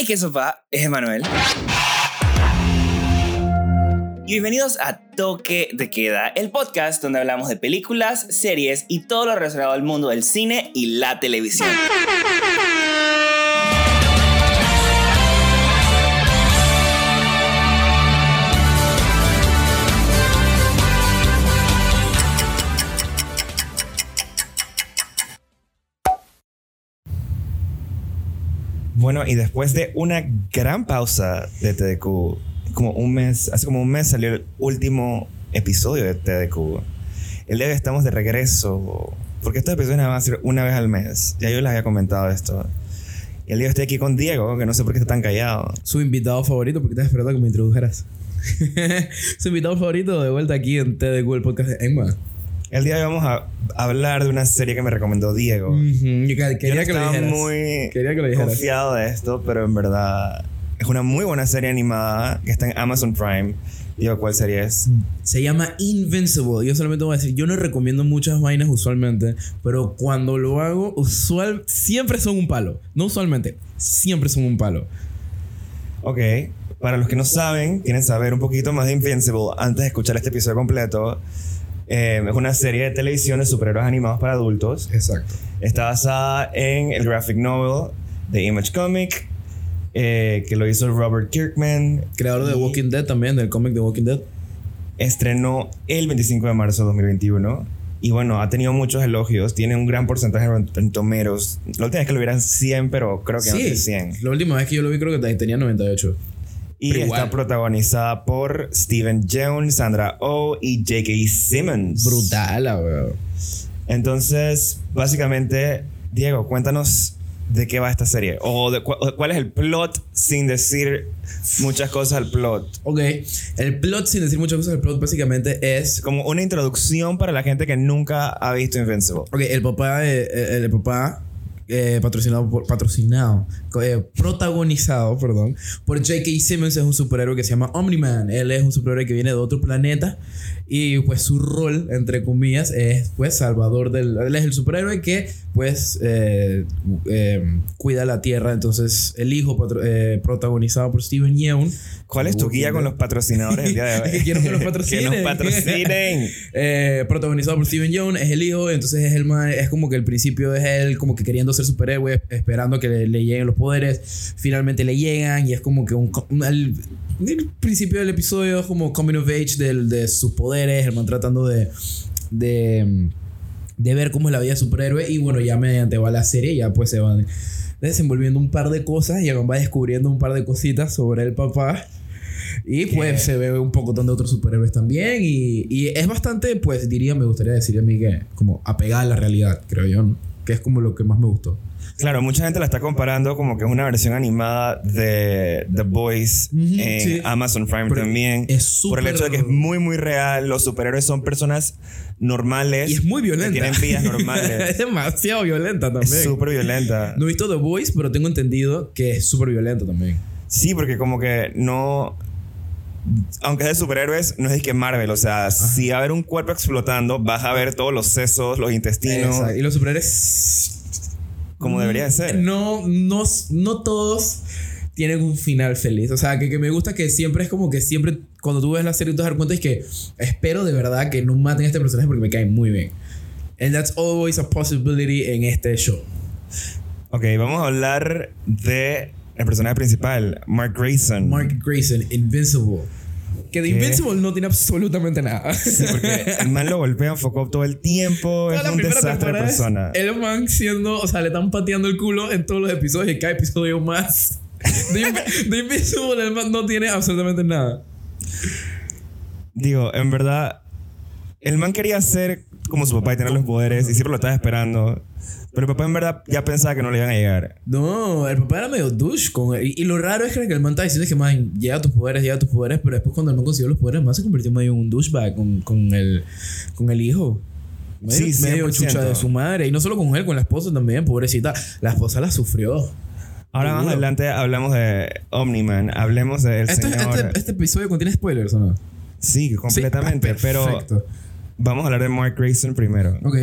Hey, qué sopa, es Emanuel. Y bienvenidos a Toque de Queda, el podcast donde hablamos de películas, series y todo lo relacionado al mundo del cine y la televisión. Bueno, y después de una gran pausa de TDQ, como un mes, hace como un mes salió el último episodio de TDQ. El día de hoy estamos de regreso, porque estos episodios van a ser una vez al mes. Ya yo les había comentado esto. Y el día de hoy estoy aquí con Diego, que no sé por qué está tan callado. Su invitado favorito, porque estás esperando que me introdujeras. Su invitado favorito de vuelta aquí en TDQ, el podcast de Emma. El día de hoy vamos a hablar de una serie que me recomendó Diego. Yo quería, Yo no que lo estaba dijeras. muy Quería que lo dijeras. confiado de esto, pero en verdad es una muy buena serie animada que está en Amazon Prime. Digo, ¿cuál serie es? Se llama Invincible. Yo solamente voy a decir, yo no recomiendo muchas vainas usualmente, pero cuando lo hago, usual, siempre son un palo. No usualmente, siempre son un palo. Ok, para los que no saben, quieren saber un poquito más de Invincible antes de escuchar este episodio completo. Eh, es una serie de televisión de superhéroes animados para adultos. Exacto. Está basada en el graphic novel de Image Comic, eh, que lo hizo Robert Kirkman. Creador de Walking Dead también, del cómic de Walking Dead. Estrenó el 25 de marzo de 2021. Y bueno, ha tenido muchos elogios. Tiene un gran porcentaje en tomeros. La última vez que lo vieran 100, pero creo que no tiene 100. La última vez que yo lo vi creo que tenía 98. Y Pero está igual. protagonizada por Steven Yeun, Sandra Oh y J.K. Simmons. Brutal, weón. Entonces, básicamente, Diego, cuéntanos de qué va esta serie. O, de cu- cuál es el plot sin decir muchas cosas al plot. Ok, el plot, sin decir muchas cosas, el plot básicamente es Como una introducción para la gente que nunca ha visto Invincible. Ok, el papá, el papá eh, patrocinado por, patrocinado, eh, protagonizado, perdón, por J.K. Simmons es un superhéroe que se llama Omni-Man. Él es un superhéroe que viene de otro planeta y pues su rol, entre comillas, es pues salvador del... Él es el superhéroe que pues eh, eh, cuida la Tierra. Entonces el hijo eh, protagonizado por Steven Yeun. ¿Cuál es tu guía con los patrocinadores del día de hoy? Que quiero que los patrocinen. que nos patrocinen. Eh, protagonizado por Steven Yeun, es el hijo, entonces es el man, es como que el principio es él como que queriendo ser superhéroe, esperando que le, le lleguen los poderes, finalmente le llegan y es como que un, el, el principio del episodio es como coming of age del- de sus poderes, el man tratando de, de, de ver cómo es la vida de superhéroe y bueno, ya mediante va la serie ya pues se van desenvolviendo un par de cosas y el man va descubriendo un par de cositas sobre el papá. Y pues se ve un poco de otros superhéroes también. Y, y es bastante, pues diría, me gustaría decir a mí que como apegada a la realidad, creo yo, ¿no? Que es como lo que más me gustó. Claro, mucha gente la está comparando como que es una versión animada de The Boys en sí. Amazon Prime Pero también. es por el hecho de que es muy, muy real. Los superhéroes son personas normales. Y es muy que violenta. Tienen vidas es normales. demasiado violenta es también. súper violenta. No he visto The Voice, pero tengo entendido que es súper violenta también. Sí, porque como que no... Aunque es de superhéroes, no es que Marvel. O sea, si va a haber un cuerpo explotando, vas a ver todos los sesos, los intestinos, Exacto. Y los superhéroes como debería de ser. no, no, no todos tienen un final feliz. O sea, que, que me gusta que siempre es como que siempre, cuando tú ves la serie, tú te das cuenta es que espero de verdad que no maten a este personaje porque me cae muy bien. And that's always a possibility en este show. Ok, vamos a hablar de el personaje principal, Mark Grayson. Mark Grayson, Invincible. Que de ¿Qué? Invincible no tiene absolutamente nada. Sí, porque el man lo golpea, enfocó todo el tiempo. Es la un desastre de persona. El man siendo, o sea, le están pateando el culo en todos los episodios y cada episodio más. De, Invi- de Invincible el man no tiene absolutamente nada. Digo, en verdad, el man quería ser como su papá y tener los poderes y siempre lo estaba esperando. Pero el papá en verdad ya pensaba que no le iban a llegar. No, el papá era medio douche con él. Y, y lo raro es que el man está diciendo que man, llega a tus poderes, llega a tus poderes, pero después cuando el man consiguió los poderes, el man se convirtió medio en un douchebag con, con, el, con el hijo. Medio, Sí, medio 100%. chucha de su madre. Y no solo con él, con la esposa también, pobrecita. La esposa la sufrió. Ahora más adelante hablamos de Omni-Man. Hablemos del Este, señor... este, este episodio contiene spoilers, ¿o no? Sí, completamente. Sí, pero perfecto. Vamos a hablar de Mark Grayson primero. Ok.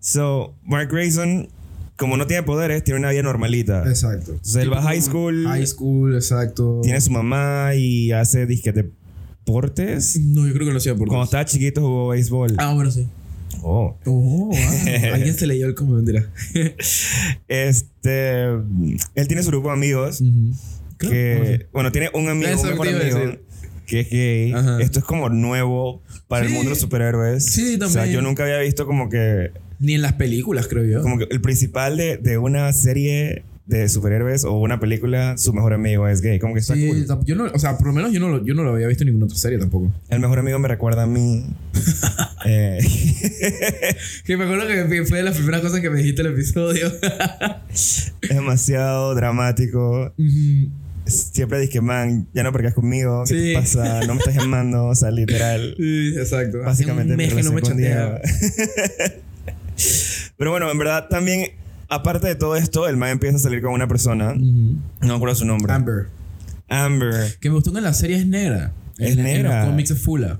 So, Mark Grayson, como no tiene poderes, tiene una vida normalita. Exacto. Entonces él va a high school. High school, exacto. Tiene su mamá y hace disque deportes. No, yo creo que lo hacía por Cuando estaba chiquito jugó béisbol. Ah, bueno, sí. Oh. Oh, wow. Alguien se leyó el como mentira. Este. Él tiene su grupo de amigos. que. Bueno, tiene un amigo, un mejor amigo. Que es gay. Ajá. Esto es como nuevo para el Sí. mundo de los superhéroes. Sí, O sea, también. yo nunca había visto como que. Ni en las películas, creo yo. Como que el principal de, de una serie de superhéroes o una película, su mejor amigo es gay. Como que está Sí, cool. yo no, o sea, por lo menos yo no, lo, yo no lo había visto en ninguna otra serie tampoco. El mejor amigo me recuerda a mí. Eh, Que me acuerdo que fue de las primeras cosas que me dijiste el episodio. es demasiado dramático. Siempre dije, man, ya no percas conmigo. ¿Qué Sí. te pasa? No me estás llamando. O sea, literal. sí, exacto. Básicamente que no me. Pero bueno, en verdad también, aparte de todo esto, el man empieza a salir con una persona. No me acuerdo su nombre. Amber. Amber. Que me gustó que en la serie es negra. Es En- En negra. los cómics es fula.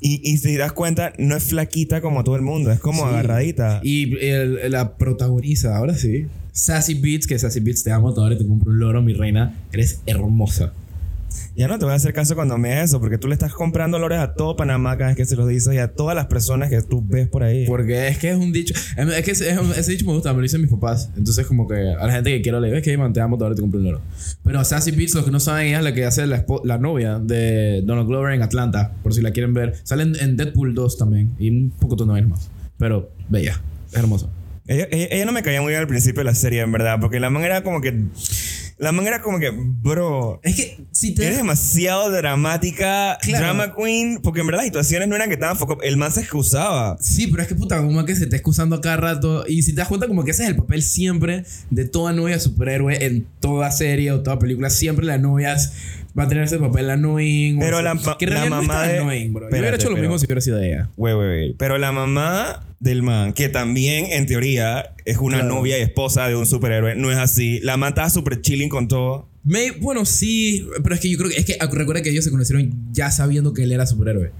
Y, y si te das cuenta, no es flaquita como todo el mundo. Es como Sí. agarradita. Y el- la protagoniza, ahora sí. Sassy Beats, que Sassy Beats te amo todavía, te compro un loro, mi reina. Eres hermosa. Ya no te voy a hacer caso cuando me digas eso, porque tú le estás comprando lores a todo Panamá cada vez que se lo dices y a todas las personas que tú ves por ahí. Porque es que es un dicho. Es que ese, ese dicho me gusta, me lo dicen mis papás. Entonces, como que a la gente que quiero leer, es que man, te amo, todavía te compro un loro. Pero Sassy Beats, los que no saben, ella es la que hace la novia de Donald Glover en Atlanta, por si la quieren ver. Salen en Deadpool 2 también y un poco de novelas más. Pero bella, es hermosa. Ella, ella- ella no me caía muy bien al principio de la serie, en verdad, porque la man era como que. La man era como que, bro. Es que si te. Eres demasiado dramática, Claro. drama queen, porque en verdad las situaciones no eran que estaban foco. El man se excusaba. Sí, pero es que puta, como que se está excusando cada rato. Y si te das cuenta, como que ese es el papel siempre de toda novia superhéroe en toda serie o toda película. Siempre la novia es- va a tener ese papel annoying. o Pero así. la ma- que la mamá de- annoying, bro. Yo Espérate, hubiera hecho lo pero- mismo si hubiera sido ella. Wey, wey. Pero la mamá del man, que también en teoría es una Claro. novia y esposa de un superhéroe, no es así. La man estaba súper chilling con todo. Bueno, sí, pero es que yo creo que es que recuerda que ellos se conocieron ya sabiendo que él era superhéroe.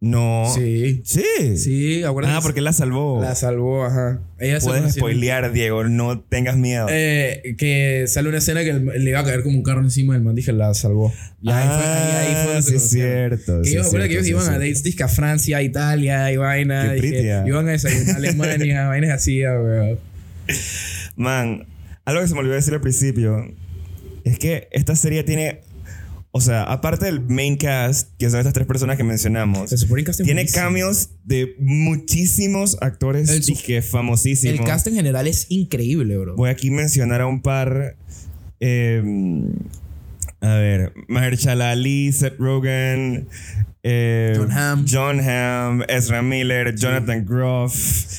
No. Sí. Sí. Sí, acuérdate. Ah, porque la salvó. la salvó, ajá. Ella Puedes spoilear, Diego. No tengas miedo. Eh, que sale una escena que le iba a caer como un carro encima del man. Dije, la salvó. Y ahí fue, ahí, ahí fue Ah, sí es cierto. Que sí ellos, que ellos iban sí a es dates disque a Francia, Italia y vaina. Qué iban a desayunar a Alemania, vainas así, weón. Man, algo que se me olvidó decir al principio es que esta serie tiene. O sea, aparte del main cast, que son estas tres personas que mencionamos, El supporting cast es tiene buenísimo. cambios de muchísimos actores El dije, famosísimos. El cast en general es increíble, bro. Voy aquí a mencionar a un par. eh, a ver, Mahershala Ali, Seth Rogen, eh, John Hamm. John Hamm, Ezra Miller, Jonathan Groff.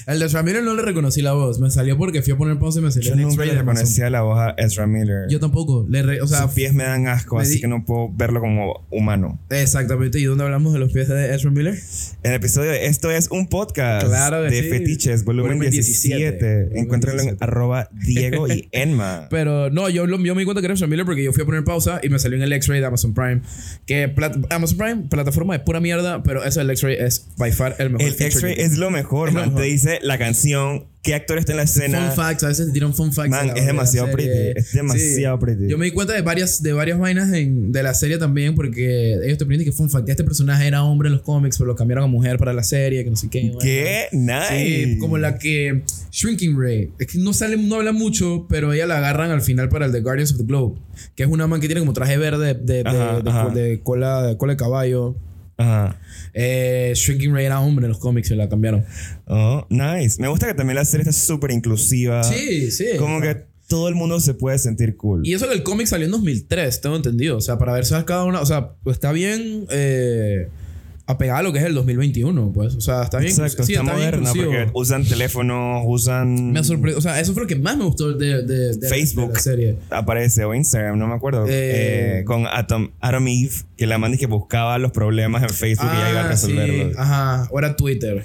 El de Ramírez no le reconocí la voz. Me salió porque fui a poner pausa y me salió Yo el nunca X-ray le reconocía la voz a Ezra Miller. Yo tampoco. Le re- o sea, Sus pies me dan asco, me así que no puedo verlo como humano. exactamente. ¿Y dónde hablamos de los pies de Ezra Miller? En el episodio de Esto es un podcast Claro de sí. Fetiches, volumen, Volumen 17. 17. Encuéntralo en 17. arroba Diego y Enma. Pero no, yo, yo me di cuenta que era Ezra Miller porque yo fui a poner pausa y me salió en el X-Ray de Amazon Prime. Que Amazon Prime, plataforma de pura mierda, pero eso del X-Ray es by far el mejor. El X-Ray es lo mejor, Es lo man. mejor. Te dice la canción, qué actor está en la escena. Fun facts, a veces te tiran fun facts. Man, de es de demasiado serie. pretty, es demasiado pretty. Yo me di cuenta de varias, de varias vainas en- de la serie también, porque ellos te ponen que fun fact, este personaje era hombre en los cómics, pero lo cambiaron a mujer para la serie, que no sé qué. ¿Qué? Nice. Sí, como la que Shrinking Ray. Es que no sale, no habla mucho, pero ella la agarran al final para el de Guardians of the Globe, que es una man que tiene como traje verde de, de- Ajá, de- ajá. de cola, de cola de caballo. Ajá. Eh, Shrinking Ray era hombre en los cómics y la cambiaron. Oh, nice. Me gusta que también la serie está súper inclusiva. Sí, sí. Como que todo el mundo se puede sentir cool. Y eso que el cómic salió en 2003, tengo entendido. O sea, para ver cada una. O sea, pues está bien eh, apegada a lo que es el 2021, pues. O sea, está bien. Exacto, sí, está, bien moderna porque usan teléfonos, usan. Me sorprendió. O sea, eso fue lo que más me gustó de, de- de- Facebook. de la serie. Aparece o Instagram, no me acuerdo. Eh, Eh, con Atom, Adam Eve, que la man que buscaba los problemas en Facebook y ya iba a Ah, sí. resolverlos. Ajá. O era Twitter.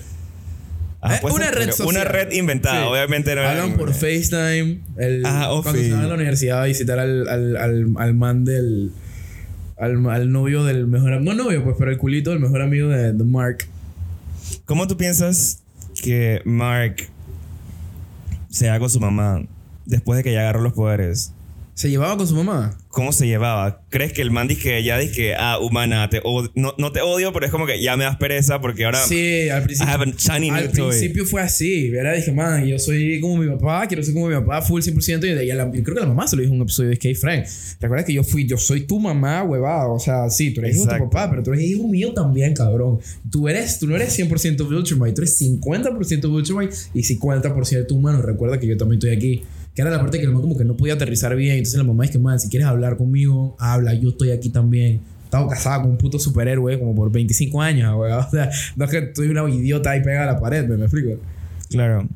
Ajá, Eh, una red social. Una red inventada, Sí. obviamente no Hablan por. FaceTime. El, oh, cuando sí. estaba en la universidad a visitar al, al, al, al man del. Al, al novio del mejor am- No novio, pues, pero el culito del mejor amigo de, de Mark. ¿Cómo tú piensas que Mark se da con su mamá después de que ya agarró los poderes. ¿Se llevaba con su mamá? ¿Cómo se llevaba? ¿Crees que el man dice que ya dice que, ah, humana, te no, no te odio, pero es como que ya me das pereza porque ahora Sí, al I principio. have a shiny Al principio fue así, ¿verdad? Dije, man, yo soy como mi papá, quiero ser como mi papá, full 100%. Y, de, y la- y creo que la mamá se lo dijo en un episodio de Skate Frank. ¿Recuerdas que yo fui, yo soy tu mamá, huevada? O sea, sí, tú eres hijo de tu Exacto. papá, pero tú eres hijo mío también, cabrón. Tú eres, tú no eres 100% Viltrumite, tú eres 50% Viltrumite y 50% humano. Recuerda que yo también estoy aquí. Que era la parte que el man como que no podía aterrizar bien. Entonces la mamá que, man, si quieres hablar conmigo, habla, yo estoy aquí también. Estaba casada con un puto superhéroe como por 25 años, güey. O sea, no es que soy una idiota ahí pegada a la pared, ¿me, me explico? Claro.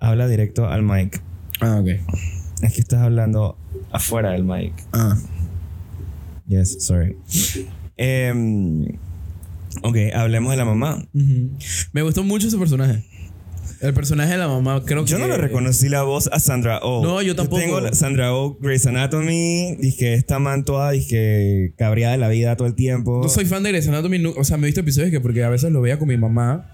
Habla directo al mic. Ah, ok. Es que estás hablando afuera del mic. Ah. Yes, sorry. Em, ok, hablemos de la mamá. Me gustó mucho ese personaje. El personaje de la mamá, creo que. Yo no le reconocí la voz a Sandra Oh. No, yo tampoco. tengo la- Sandra Oh, Grey's Anatomy. Dije, esta man toda, dije, cabreada de la vida todo el tiempo. No soy fan de Grey's Anatomy, o sea, me he visto episodios que porque a veces lo veía con mi mamá.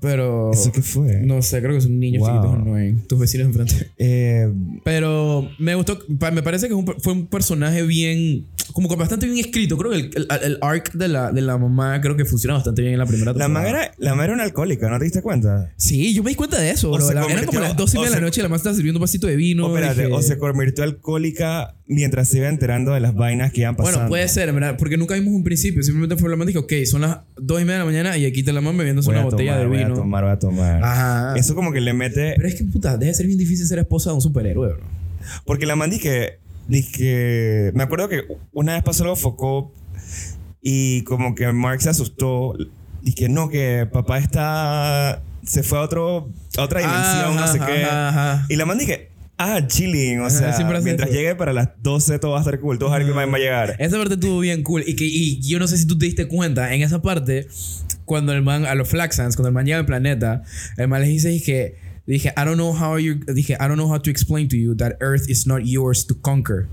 Pero. ¿Eso qué fue? No sé, creo que son niños Wow. chiquitos annoying. Tus vecinos enfrente. Eh, Pero me gustó, me parece que fue un personaje bien, como que bastante bien escrito. Creo que el, el, el arc de la, de la mamá creo que funciona bastante bien en la primera la temporada. man era, la man era una alcohólica, ¿no te diste cuenta? Sí, yo me di cuenta de eso, bro. La- eran como las 12 y media de la noche y la mamá estaba sirviendo un vasito de vino. o, espérate, dije- o se convirtió alcohólica mientras se iba enterando de las vainas que iban pasando. Bueno, puede ser, ¿verdad? Porque nunca vimos un principio. Simplemente fue la mamá y dije, ok, son las 2 y media de la mañana y aquí está la mamá bebiéndose una botella tomar, de vino. A tomar, voy a tomar. Ajá. Eso como que le mete... Pero es que, puta, debe ser bien difícil ser esposa de un superhéroe, bro. Porque la man dije, dije, me acuerdo que una vez pasó algo focó y como que Mark se asustó. Dije, no, que papá está, se fue a, otro, a otra dimensión, no sé Ajá, qué. ajá, ajá. Y la man dije, ah, chilling, o Ajá, sea, mientras eso. llegue para las 12 todo va a estar cool, todo va va a llegar. Esa parte estuvo bien cool. Y, que, y yo no sé si tú te diste cuenta, en esa parte, cuando el man, a los Flaxans, cuando el man llega al planeta, el man les dice dije, dije, I don't know how you, dije, I don't know how to explain to you that Earth is not yours to conquer.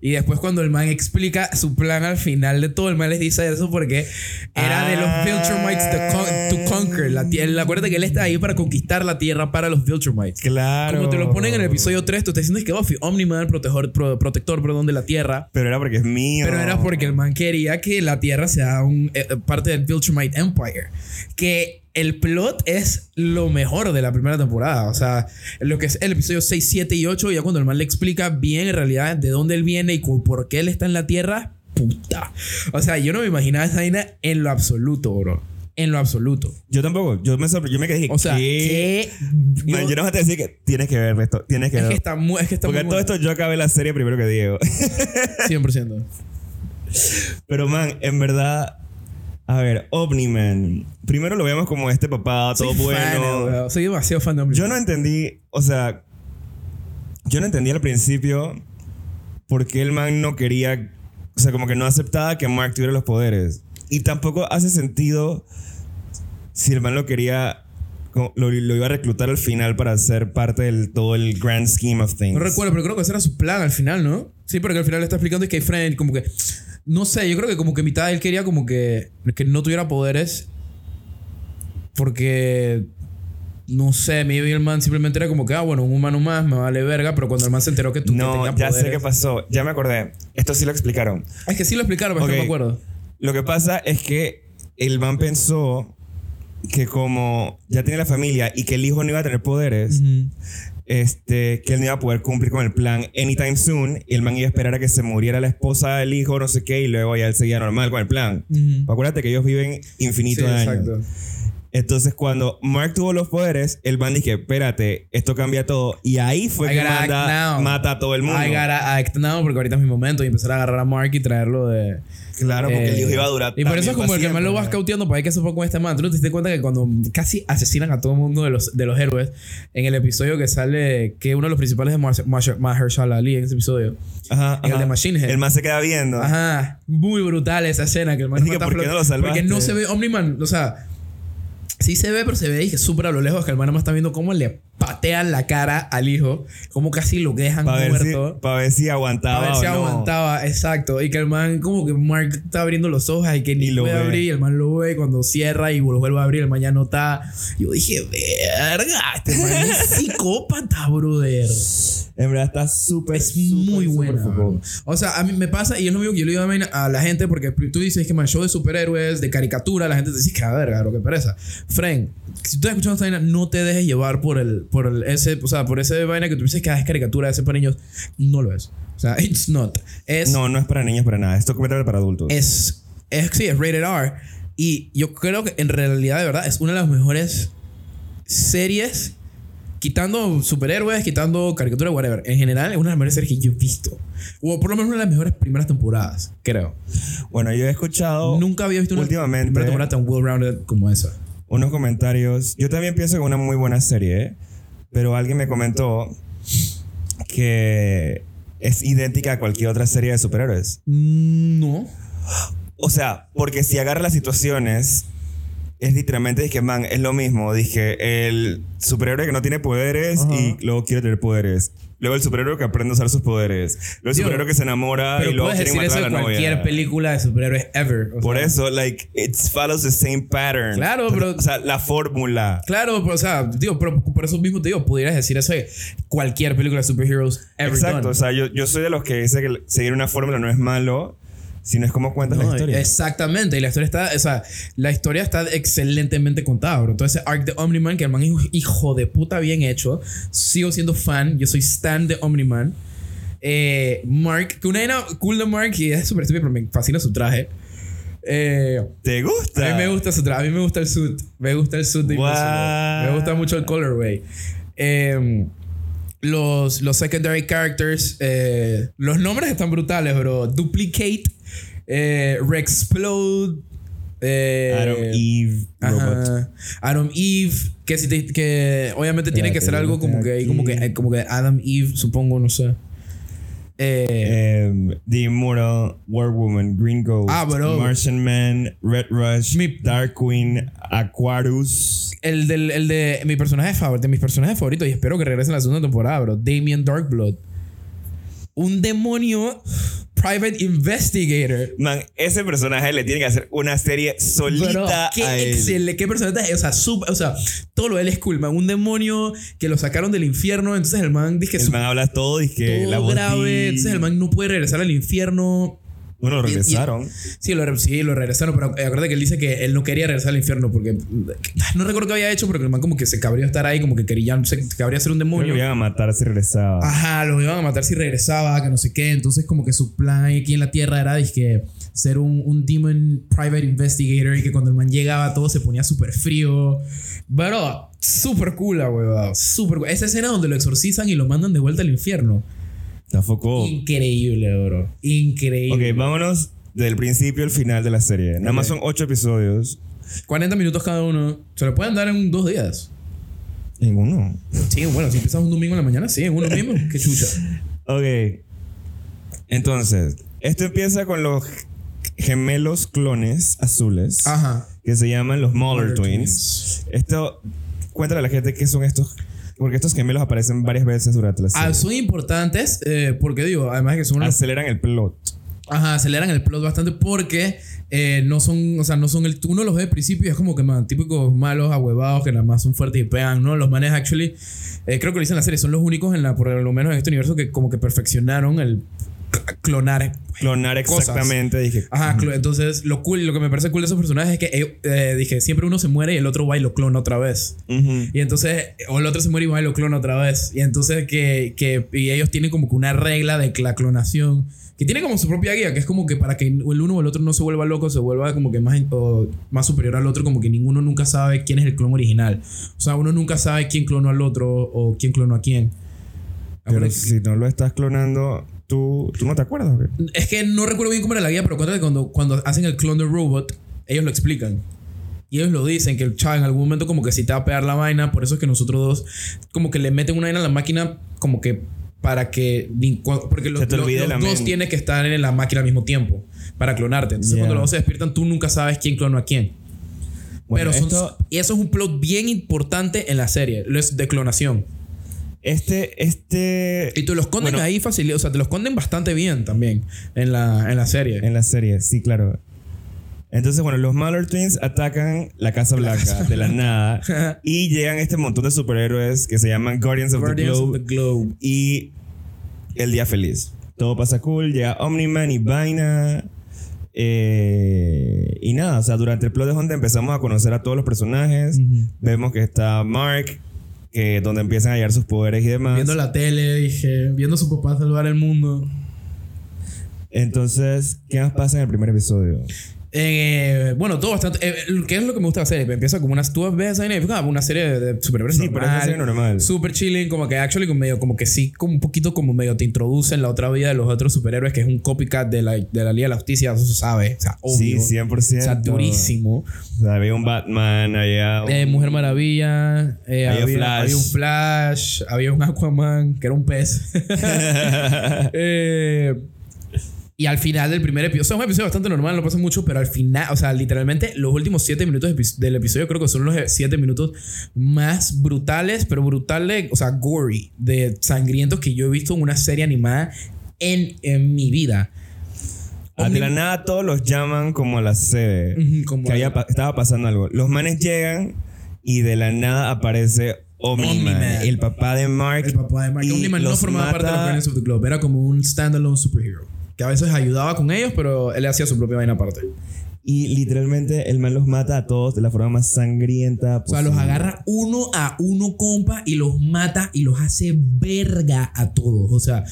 Y después cuando el man explica su plan al final de todo, el man les dice eso porque era de los Ah. Viltrumites to, con- to conquer la tierra. Acuérdate que él está ahí para conquistar la tierra para los Viltrumites. Claro. Como te lo ponen en el episodio 3, tú estás diciendo que Buffy, Omni-Man, protector, pro- protector perdón, de la tierra. Pero era porque es mío. Pero era porque el man quería que la Tierra sea un, eh, parte del Viltrumite Empire. Que el plot es lo mejor de la primera temporada. O sea, lo que es el episodio 6, 7 y 8, ya cuando el man le explica bien en realidad de dónde él viene y por qué él está en la Tierra, puta. O sea, yo no me imaginaba esa vaina en lo absoluto, bro. En lo absoluto. Yo tampoco. Yo me Yo me quedé. O sea, ¿qué? Man, yo no voy a decir que tienes que ver esto. Tienes que es que está muy... Es que está Porque muy todo esto yo acabé la serie primero que Diego. 100%. Pero man, en verdad. A ver, Omni-Man. Primero lo vemos como este papá, todo Soy fan, bueno. bro. Soy demasiado fan de Omni-Man. Yo no entendí, o sea, yo no entendí al principio por qué el man no quería, o sea, como que no aceptaba que Mark tuviera los poderes. Y tampoco hace sentido si el man lo quería, lo, lo iba a reclutar al final para ser parte del todo el grand scheme of things. No recuerdo, pero creo que ese era su plan al final, ¿no? Sí, porque al final le está explicando que hay friend, como que. No sé, yo creo que como que mitad de él quería como que, que no tuviera poderes. Porque. No sé, maybe el man simplemente era como que, ah, bueno, un humano más, me vale verga, pero cuando el man se enteró que tú que No, tenía ya sé qué pasó, ya me acordé. Esto sí lo explicaron. Es que sí lo explicaron, pero es que Ok. no me acuerdo. Lo que pasa es que el man pensó que como ya tiene la familia y que el hijo no iba a tener poderes, este, que él no iba a poder cumplir con el plan anytime soon. Y el man iba a esperar a que se muriera la esposa del hijo, no sé qué, y luego ya él seguía normal con el plan. Acuérdate que ellos viven infinito Sí, de años. exacto. Entonces, cuando Mark tuvo los poderes, el man dije, espérate, esto cambia todo. Y ahí fue I que manda, mata a todo el mundo. I gotta act now porque ahorita es mi momento y empezar a agarrar a Mark y traerlo de. Claro, porque el Eh, hijo iba a durar Y por eso es como el que más lo vas cauteando para ver qué se fue con este man. Tú no te diste cuenta que cuando casi asesinan a todo el mundo de los, de los héroes, en el episodio que sale, que uno de los principales es Mahershala Ali en ese episodio. Ajá, En el ajá. de Machine Head. El man se queda viendo. Ajá, muy brutal esa escena que el man Así que, ¿por qué no lo salvaste? Porque no se ve Omni-Man, o sea, Sí se ve, pero se ve dije súper a lo lejos que el man más está viendo cómo le patean la cara al hijo, cómo casi lo dejan Para ver, si, muerto. pa' ver si aguantaba. a ver si o no. aguantaba, exacto. Y que el man, como que Mark está abriendo los ojos y que ni Y lo puede ve. abrir. Y el man lo ve cuando cierra y lo vuelve a abrir. El man ya no está. Yo dije, verga, este man es psicópata, brother. En verdad está súper. Es súper, muy focón. O sea, a mí me pasa, y es lo mismo que yo le digo a la gente, porque tú dices que man, show de superhéroes, de caricatura, la gente te dice que a verga, lo que pereza. Fren, si tú estás escuchando esta vaina, no te dejes llevar por el, por el, ese, o sea, por ese vaina que tú dices que ah, es caricatura, ese para niños. No lo es. O sea, it's not. Es, No, no es para niños para nada. Es documental para adultos. es, es, sí, es rated R. Y yo creo que en realidad, de verdad, es una de las mejores series, quitando superhéroes, quitando caricatura, whatever. En general, es una de las mejores series que yo he visto. O por lo menos una de las mejores primeras temporadas, creo. Bueno, yo he escuchado Nunca había visto una últimamente- primera temporada tan well-rounded como esa. unos comentarios. Yo también pienso que es una muy buena serie, ¿eh? pero alguien me comentó que es idéntica a cualquier otra serie de superhéroes. Mm, No. O sea, porque si agarra las situaciones, es literalmente, dije, man, es lo mismo. Dije, el superhéroe que no tiene poderes Ajá. y luego quiere tener poderes. Luego el superhéroe que aprende a usar sus poderes. Luego el Digo, superhéroe que se enamora y luego quiere decir eso matar a la cualquier novia. película de superhéroes ever. o Por sea. eso, like, it follows the same pattern. Claro, pero- O sea, la fórmula. Claro, pero, o sea, digo, pero por eso mismo te digo, pudieras decir eso de cualquier película de superheroes ever Exacto. done. O sea, yo, yo soy de los que dice que seguir una fórmula no es malo, sino es como cuentas No, la historia. Exactamente, y la historia está, o sea, la historia está excelentemente contada, bro. Entonces, arc de Omni-Man, que el man es un hijo de puta bien hecho, sigo siendo fan, yo soy stan de Omni-Man. Eh, Mark, que una vaina cool de Mark, y es súper estúpido, pero me fascina su traje. Eh, ¿Te gusta? a mí me gusta su traje, a mí me gusta el suit, me gusta el suit de? Invincible. Me gusta mucho el colorway. Eh, los, los secondary characters, eh, los nombres están brutales, bro. Duplicate, eh, Rexplode, eh, Adam Eve Robot. Adam Eve, que, si te- que obviamente tiene que ser algo como que, como que, como que Adam Eve, supongo, no sé. Eh, Um, The Immortal, War Woman, Green Ghost, Ah, bro. Martian Man, Red Rush, Mi- Dark Queen, Aquarius. el, del, el de mi personaje favorito, de mis personajes favoritos, y espero que regrese en la segunda temporada, bro. Damien Darkblood. Un demonio private investigator. Man, ese personaje le tiene que hacer una serie Bro, solita qué a él. excelente, qué personaje, o sea, sub- o sea, todo lo de él es cool, man. Un demonio que lo sacaron del infierno, entonces el man dice que El su- man habla todo y que la todo voz grave, entonces el man no puede regresar al infierno. Bueno, lo Y- y- regresaron. Sí, lo, sí, lo regresaron, pero eh, acuérdate que él dice que él no quería regresar al infierno porque no recuerdo qué había hecho, pero el man como que se cabría estar ahí, como que quería, se cabría ser un demonio. lo iban a matar si regresaba. Ajá, lo iban a matar si regresaba, que no sé qué. Entonces, como que su plan aquí en la tierra era que ser un, un demon private investigator y que cuando el man llegaba todo se ponía súper frío. Pero, súper cool, la huevada. Súper cool. Esa escena donde lo exorcizan y lo mandan de vuelta al infierno. Tampoco. Increíble, bro. Increíble. Ok, vámonos del principio al final de la serie. Nada más son ocho episodios. 40 minutos cada uno. Se lo pueden dar en dos días. En uno. Sí, bueno, si empiezas un domingo en la mañana, sí, en uno mismo. Qué chucha. Ok. Entonces, esto empieza con los gemelos clones azules Ajá. que se llaman los Muller Muller Twins. Esto, cuéntale a la gente qué son estos. Porque estos gemelos aparecen varias veces durante la serie. Ah, son importantes eh, porque digo, además de que son unos Aceleran el plot. Ajá, aceleran el plot bastante porque eh, no son, o sea, no son el. Uno los ve al principio y es como que man, típicos malos, ahuevados, que nada más son fuertes y pegan, ¿no? Los manes, actually, eh, creo que lo dicen en la serie, son los únicos en la, por lo menos en este universo, que como que perfeccionaron el clonar. Clonar Cosas. exactamente. Dije. Ajá, entonces lo cool, lo que me parece cool de esos personajes es que eh, eh, dije, siempre uno se muere y el otro va y lo clona otra vez. Y entonces, o el otro se muere y va y lo clona otra vez. Y entonces que, que y ellos tienen como que una regla de la clonación. Que tiene como su propia guía, que es como que para que el uno o el otro no se vuelva loco, se vuelva como que más, o más superior al otro, como que ninguno nunca sabe quién es el clon original. O sea, uno nunca sabe quién clonó al otro o quién clonó a quién. Pero si no lo estás clonando, tú, tú no te acuerdas. güey? Es que no recuerdo bien cómo era la guía, pero acuérdate cuando, cuando hacen el clon de robot, ellos lo explican. Y ellos lo dicen, que el chaval en algún momento como que si te va a pegar la vaina, por eso es que nosotros dos como que le meten una vaina a la máquina como que para que... Porque los, los- dos mente. tienen que estar en la máquina al mismo tiempo para clonarte. Entonces Yeah. cuando los dos se despiertan, tú nunca sabes quién clonó a quién. Bueno, Pero son, esto- y eso es un plot bien importante en la serie, lo es de clonación. Este, este. Y te lo esconden Bueno. ahí fácil, o sea, te lo esconden bastante bien también en la, en la serie. En la serie, sí, claro. Entonces, bueno, los Mallor Twins atacan la Casa Blanca de la nada y llegan este montón de superhéroes que se llaman Guardians of Guardians the of Globe the Globe. y el día feliz. Todo pasa cool, llega Omni-Man y Vaina. eh, y nada, o sea, durante el plot es donde empezamos a conocer a todos los personajes. Vemos que está Mark, que donde empiezan a hallar sus poderes y demás. Viendo la tele, dije, viendo a su papá salvar el mundo. Entonces, ¿qué más pasa en el primer episodio? Eh, bueno, todo bastante. eh, ¿Qué es lo que me gusta serie? Empieza como una. Tú ves y, ah, una serie de superhéroes. Sí, pero es una serie normal. Super chilling, como que actually como medio, como que sí, como un poquito como medio te introducen la otra vida de los otros superhéroes, que es un copycat de la, de la Liga de la Justicia, eso se sabe. O sea, obvio. Sí, 100%. O sea, durísimo. O sea, había un Batman, había un- Eh, Mujer Maravilla, eh, Había había, Flash. había un Flash, había un Aquaman, que era un pez. Eh, y al final del primer episodio, o sea, es un episodio bastante normal, no pasa mucho, pero al final, o sea, literalmente los últimos siete minutos del episodio creo que son los siete minutos más brutales, pero brutales, o sea, gory, de sangrientos que yo he visto en una serie animada en, en mi vida. Ah, de la nada todos los llaman como a la sede. Como que había estaba pasando algo. Los manes llegan y de la nada aparece Omni-Man, Omni-Man. el papá de Mark. El papá de Mark Omni-Man no formaba parte de los mata- Guardians of the Globe. Era como un standalone superhero. Que a veces ayudaba con ellos, pero él hacía su propia vaina aparte. Y literalmente el man los mata a todos de la forma más sangrienta O sea, los posible. agarra uno a uno, compa, y los mata y los hace verga a todos. O sea,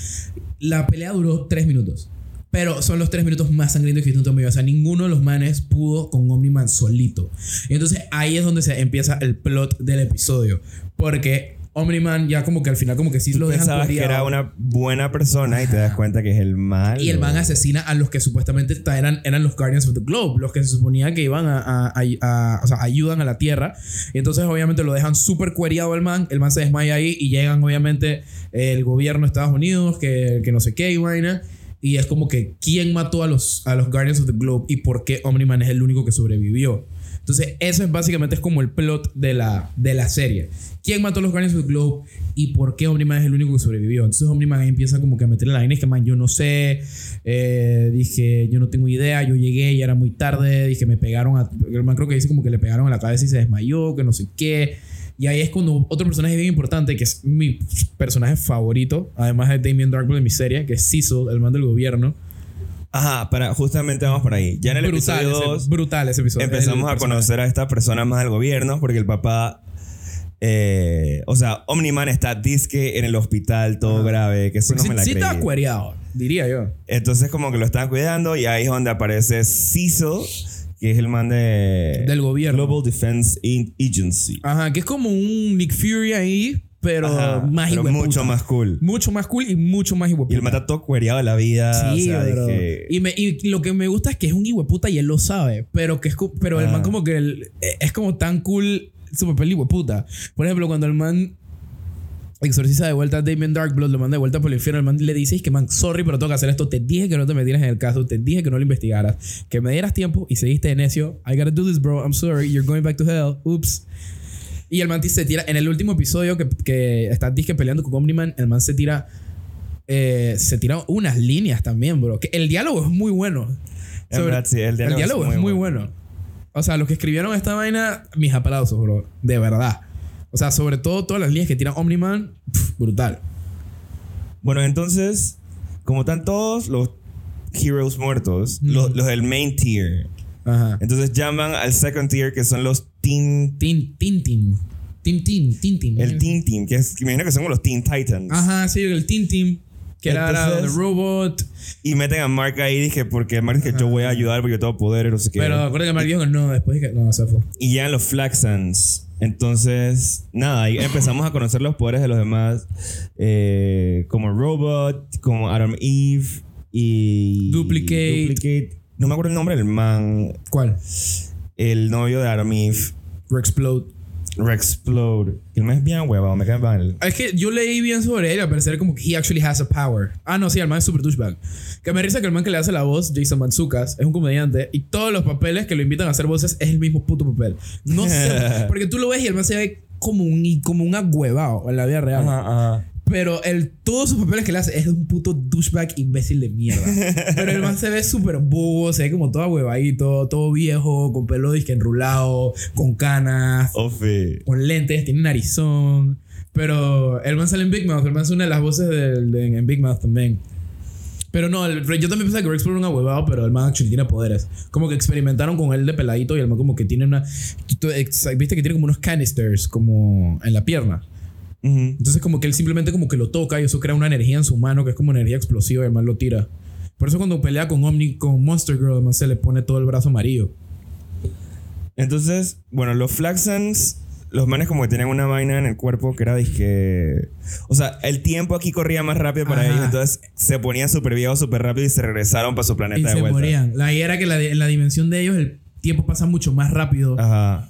la pelea duró tres minutos. Pero son los tres minutos más sangrientos que he visto en toda mi vida. O sea, ninguno de los manes pudo con Omni-Man solito. Y entonces ahí es donde se empieza el plot del episodio. Porque Omni-Man ya como que al final como que sí Tú lo dejan pensabas que era una buena persona y te das cuenta que es el mal. Y el man asesina a los que supuestamente ta- eran, eran los Guardians of the Globe, los que se suponía que iban a, a- a- a- o sea, ayudan a la Tierra. Y entonces obviamente lo dejan súper cueriado el man, el man se desmaya ahí y llegan obviamente el gobierno de Estados Unidos, que, que no sé qué y vaina. Y es como que quién mató a los, a los Guardians of the Globe y por qué Omni-Man es el único que sobrevivió. Entonces, eso es básicamente es como el plot de la, de la serie. ¿Quién mató a los Guardians of the Globe y por qué Omni-Man es el único que sobrevivió? Entonces, Omni-Man empieza como que a meterle la vaina. Es que, man, yo no sé. Eh, dije, yo no tengo idea. Yo llegué y era muy tarde. Dije, me pegaron a. El man creo que dice como que le pegaron a la cabeza y se desmayó, que no sé qué. Y ahí es cuando otro personaje bien importante, que es mi personaje favorito, además de Damien Darkblood de mi serie, que es Cecil, el man del gobierno. Ajá, para, justamente vamos por ahí. Ya en el brutal, episodio ese, 2 brutal ese episodio. empezamos a conocer a esta persona más del gobierno porque el papá. eh, o sea, Omni-Man está disque en el hospital, todo grave, que eso Porque no me la sí, creí. cuereado, diría yo. Entonces, como que lo están cuidando y ahí es donde aparece Cecil, que es el man de. Del gobierno. Global Defense Agency. Ajá, que es como un Nick Fury ahí, pero Ajá, más pero mucho más cool. Mucho más cool y mucho más Y hijueputa. el mata todo cuereado de la vida. Sí, o sea, bro. dije- y, me- y lo que me gusta es que es un hijueputa y él lo sabe. Pero que es pero el man como que el- es como tan cool su papel hijueputa. Por ejemplo, cuando el man exorciza de vuelta a Damien Darkblood, lo manda de vuelta por el infierno, el man le dice, es que man, sorry, pero tengo que hacer esto. Te dije que no te metieras en el caso, te dije que no lo investigaras, que me dieras tiempo y seguiste de necio. I gotta do this, bro. I'm sorry. You're going back to hell. Oops. Y el man se tira, en el último episodio que, que está disque peleando con Omni-Man, el man se tira, eh, se tira unas líneas también, bro. Que el diálogo es muy bueno. En verdad, sí, el diálogo es es muy muy bueno. O sea, los que escribieron esta vaina, mis aplausos, bro. De verdad. O sea, sobre todo todas las líneas que tira Omni-Man, brutal. Bueno, entonces, como están todos los heroes muertos, los, los del main tier. Ajá. Entonces llaman al second tier, que son los teen. Tin, tin, tin. Tin, tin, tin, tin. El teen team, que, es, que me imagino que son como los teen titans. Ajá, sí, el Tin Team. Que era The Robot. Y meten a Mark ahí, dije, porque Mark dice que yo voy a ayudar porque yo tengo poder, no sé qué. Pero acuérdate que Mark dijo que no, después dije que no, se fue. Y llegan los Flaxans. Entonces, nada, ahí empezamos a conocer los poderes de los demás. eh, como Robot, como Adam Eve y. Duplicate. Duplicate. No me acuerdo el nombre del man. ¿Cuál? El novio de Eve. Rexplode. Rexplode. El man es bien huevado, me cae mal. Es que yo leí bien sobre él, al parecer como que he actually has a power. Ah, no, sí, el man es super douchebag. Que me risa que el man que le hace la voz, Jason Manzucas, es un comediante y todos los papeles que lo invitan a hacer voces es el mismo puto papel. No sé, porque tú lo ves y el man se ve como un, como un agüevado en la vida real. Ajá, ajá. Pero el, todos sus papeles que le hace es un puto douchebag imbécil de mierda. Pero el man se ve súper bobo, se ve como todo huevadito, todo viejo, con pelo disque enrulado, con canas, Ofe. con lentes, tiene narizón. Pero el man sale en Big Mouth, el man es una de las voces de- en Big Mouth también. Pero no, el- yo también pensaba que Rex era un huevado, pero el man actually tiene poderes. Como que experimentaron con él de peladito y el man como que tiene una... Viste que tiene como unos canisters como en la pierna. Entonces como que él simplemente como que lo toca y eso crea una energía en su mano que es como energía explosiva y man lo tira. Por eso cuando pelea con Omni, con Monster Girl, man se le pone todo el brazo amarillo. Entonces, bueno, los Flaxans, los manes como que tienen una vaina en el cuerpo que era disque... O sea, el tiempo aquí corría más rápido para Ajá. ellos, entonces se ponían súper viejos súper rápido y se regresaron para su planeta Y de se vuelta. morían. La idea era que la, en la dimensión de ellos el tiempo pasa mucho más rápido. Ajá.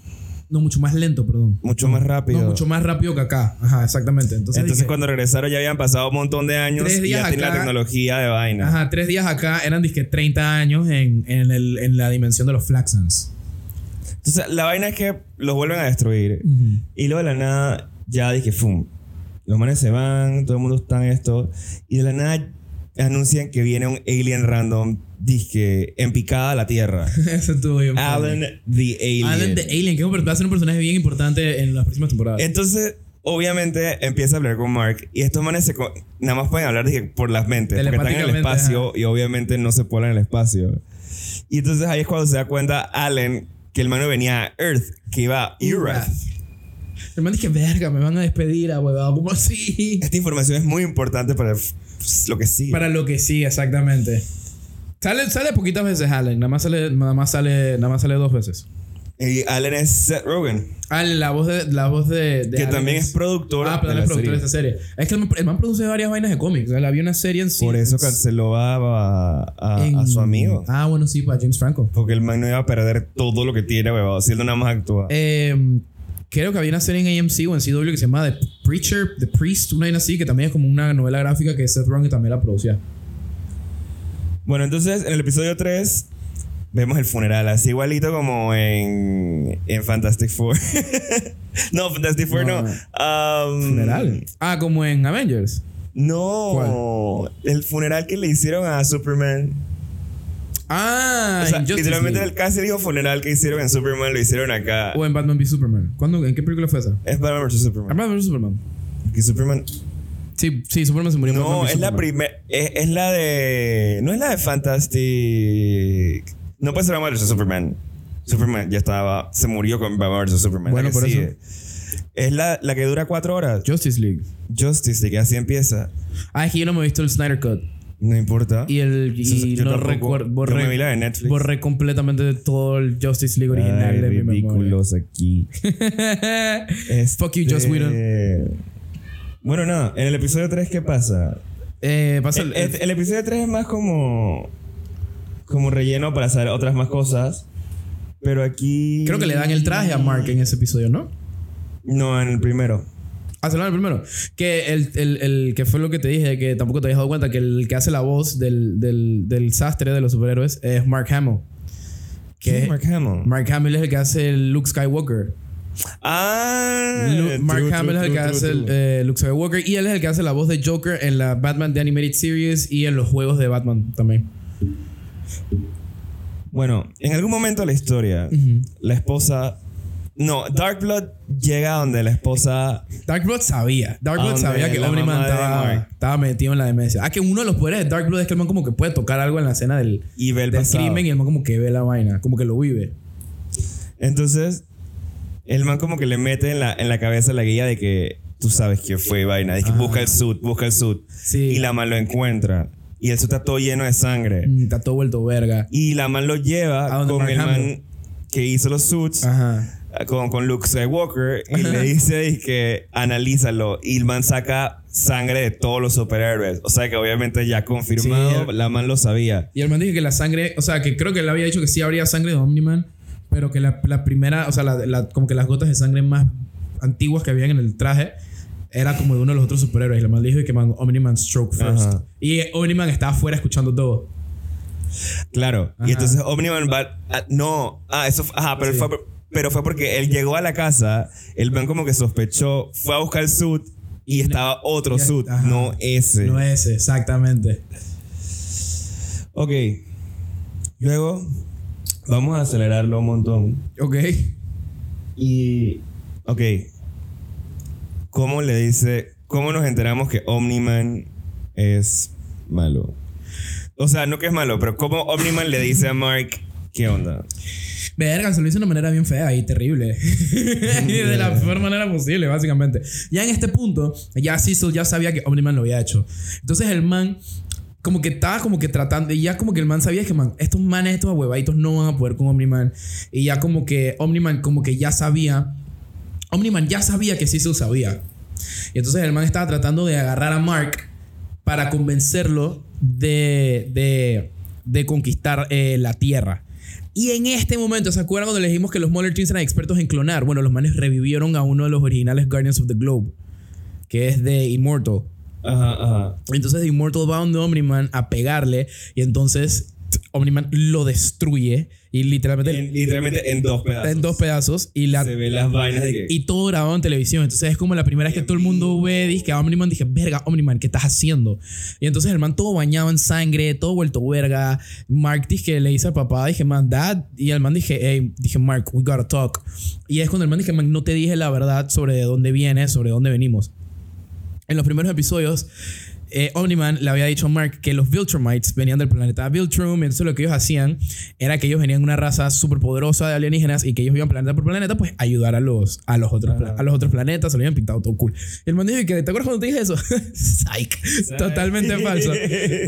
No, mucho más lento, perdón. Mucho más rápido. No, mucho más rápido que acá. Ajá, exactamente. Entonces, Entonces dije, cuando regresaron ya habían pasado un montón de años Tres y días ya tienen la tecnología de vaina. Ajá, tres días acá eran disque 30 años en, en, el- en la dimensión de los Flaxans. Entonces la vaina es que los vuelven a destruir. Y luego de la nada ya dije, ¡fum! Los manes se van, todo el mundo está en esto. Y de la nada anuncian que viene un alien random, disque, en picada a la Tierra. Eso estuvo bien. Alan the Alien. Alan the Alien, que va a ser un personaje bien importante en las próximas temporadas. Entonces, obviamente, empieza a hablar con Mark. Y estos manes se nada más pueden hablar dije, por las mentes. Porque están en el espacio y obviamente no se pueden en el espacio. Y entonces ahí es cuando se da cuenta Alan que el mano venía a Earth, que iba a Urath. El man dice, verga, me van a despedir, a huevado. ¿Cómo así? Esta información es muy importante para lo que sigue. Para lo que sí, exactamente. Sale, sale poquitas veces Allen, nada más sale, nada más sale, nada más sale dos veces. Y Alan es Seth Rogen, Ah, la voz de, la voz de, de que Allen también es productor Ah, pero la es productor de esta serie. Es que el man, el man produce varias vainas de cómics. Él había una serie en sí. Por eso canceló a, a- a- en- a su amigo. Ah, bueno, sí, para James Franco. Porque el man no iba a perder todo lo que tiene, huevado. Si él nada más actúa. Eh, creo que había una serie en AMC o en CW que se llama The Preacher, The Priest, una vaina así, que también es como una novela gráfica que Seth Rogen también la producía. Bueno, entonces en el episodio 3 vemos el funeral, así igualito como en, en Fantastic Four. no, Fantastic Four no. No. Um, Funeral. Ah, como en Avengers. No, el funeral que le hicieron a Superman. Ah, o sea, literalmente League. el casi dijo funeral que hicieron en Superman lo hicieron acá. O en Batman v Superman. ¿Cuándo, ¿En qué película fue esa? Es Batman vs Superman. Batman v Superman. Que Superman. Sí, sí, Superman se murió No, es la primera. Es, es la de. No es la de Fantastic. No puede ser Batman vs Superman. Superman ya estaba. Se murió con Batman vs Superman. Bueno, por eso. sigue. Es la, la que dura cuatro horas. Justice League. Justice League, así empieza. Ah, es que yo no me he visto el Snyder Cut. No importa. Y el. Eso- Y yo no recuerdo. Borré, me vi la de Netflix. borré completamente todo el Justice League original Ay, de mi memoria. aquí. Fuck you, Joss Whedon. Bueno, no. En el episodio 3, ¿qué pasa? Eh, pasa El, el, el- el episodio 3 es más como. Como relleno para hacer otras más cosas. Pero aquí. Creo que le dan el traje a Mark en ese episodio, ¿no? No, en el primero. Ah, se lo dan el primero. Que el, el, el que fue lo que te dije, que tampoco te habías dado cuenta, que el que hace la voz del, del, del sastre de los superhéroes es Mark Hamill. ¿Quién Que es Mark Hamill? Mark Hamill es el que hace Luke Skywalker. Ah. Lu- Mark true, Hamill true, es el que true, hace el, eh, Luke Skywalker y él es el que hace la voz de Joker en la Batman The Animated Series y en los juegos de Batman también. Bueno, en algún momento de la historia, la esposa. No, Darkblood llega donde la esposa. Darkblood sabía. Darkblood A donde sabía que mamá de estaba, estaba metido en la demencia. Ah, que uno de los poderes de Darkblood es que el man como que puede tocar algo en la escena del, Y ve el del crimen y el man como que ve la vaina, como que lo vive. Entonces, el man como que le mete en la, en la cabeza la guía de que tú sabes quién fue vaina. De que busca el suit, busca el suit. Ah. Sí. Y la man lo encuentra. Y el suit está todo lleno de sangre. Mm, Está todo vuelto verga. Y la man lo lleva ¿A dónde con el man que hizo los suits. Ajá. Con, con Luke Skywalker. Y le dice y que analízalo. Y el man saca sangre de todos los superhéroes. O sea que obviamente ya confirmado, Sí. la man lo sabía. Y el man dijo que la sangre, o sea, que creo que él había dicho que sí habría sangre de Omni-Man, pero que la, la primera, o sea, la, la- como que las gotas de sangre más antiguas que habían en el traje era como de uno de los otros superhéroes. Y el man dijo que man, Omni-Man stroke first. Ajá. Y Omni-Man estaba afuera escuchando todo. Claro. Ajá. Y entonces Omniman va. ah, no. Ah, eso. Ajá, pero, Sí. fue, pero fue porque él llegó a la casa. El man como que sospechó. Fue a buscar el suit. Y estaba otro suit, ajá. no ese. No ese, exactamente. Ok. Luego. Vamos a acelerarlo un montón. Ok. Y. Ok. ¿Cómo le dice. ¿Cómo nos enteramos que Omniman es malo? O sea, no que es malo, pero ¿cómo Omniman le dice a Mark. ¿Qué onda? Verga, se lo hizo de una manera bien fea y terrible. y de la peor manera posible, básicamente. Ya en este punto, ya Cecil ya sabía que Omniman lo había hecho. Entonces el man, como que estaba como que tratando, y ya como que el man sabía que, man, estos manes, estos huevaditos no van a poder con Omniman. Y ya como que Omniman, como que ya sabía, Omniman ya sabía que Cecil sabía. Y entonces el man estaba tratando de agarrar a Mark para convencerlo de, de, de conquistar eh, la Tierra. Y en este momento, ¿se acuerdan cuando le dijimos que los Moller Twins eran expertos en clonar? Bueno, los manes revivieron a uno de los originales Guardians of the Globe, que es de Immortal. Ajá, ajá. Entonces Immortal va donde Omniman a pegarle y entonces Omniman lo destruye y literalmente En- literalmente en dos pedazos. en dos pedazos y la Se ve las vainas de que. y todo grabado en televisión. Entonces es como la primera vez que todo el mundo ve, que a Omniman dije, verga, Omniman, ¿qué estás haciendo? Y entonces el man todo bañado en sangre, todo vuelto verga. Mark dice que le dice al papá, dije, man, dad. Y el man dije, hey, dije, Mark, we gotta talk. Y es cuando el man dije, man, no te dije la verdad sobre de dónde vienes, sobre dónde venimos. En los primeros episodios, eh, Omniman le había dicho a Mark que los Viltrumites venían del planeta Viltrum. Y entonces lo que ellos hacían era que ellos venían de una raza súper poderosa de alienígenas y que ellos iban planeta por planeta, pues ayudar a los, a los, otros, a los otros planetas. Se lo habían pintado todo cool. Y el man dijo ¿te acuerdas cuando te dije eso? Psych. Totalmente falso.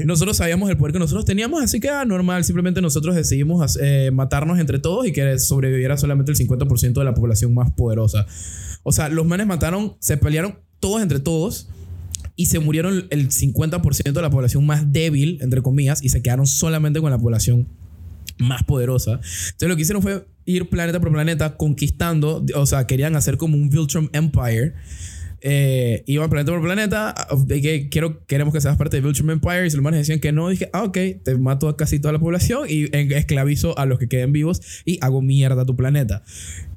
Nosotros sabíamos el poder que nosotros teníamos, así que ah, normal. Simplemente nosotros decidimos eh, matarnos entre todos y que sobreviviera solamente el 50% de la población más poderosa. O sea, los manes mataron, se pelearon todos entre todos y se murieron el 50% de la población más débil, entre comillas, y se quedaron solamente con la población más poderosa. Entonces lo que hicieron fue ir planeta por planeta conquistando, o sea, querían hacer como un Viltrum Empire. Eh, iban planeta por planeta, de que quiero, queremos que seas parte de Viltrum Empire, y los manes decían que no, dije, ah, ok, te mato a casi toda la población y esclavizo a los que queden vivos y hago mierda a tu planeta.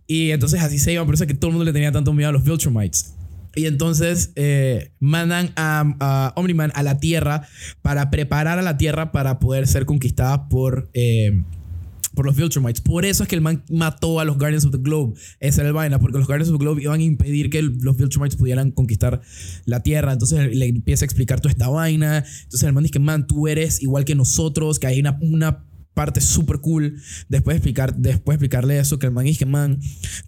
Y entonces así se iban, por eso es que todo el mundo le tenía tanto miedo a los Viltrumites. Y entonces eh, mandan a, a Omniman a la Tierra para preparar a la Tierra para poder ser conquistada por, eh, por los Viltrumites. Por eso es que el man mató a los Guardians of the Globe. Esa era el vaina, porque los Guardians of the Globe iban a impedir que los Viltrumites pudieran conquistar la Tierra. Entonces le empieza a explicar toda esta vaina. Entonces el man dice que, man, tú eres igual que nosotros, que hay una parte súper cool. Después de explicar, después de explicarle eso, que el man que, man,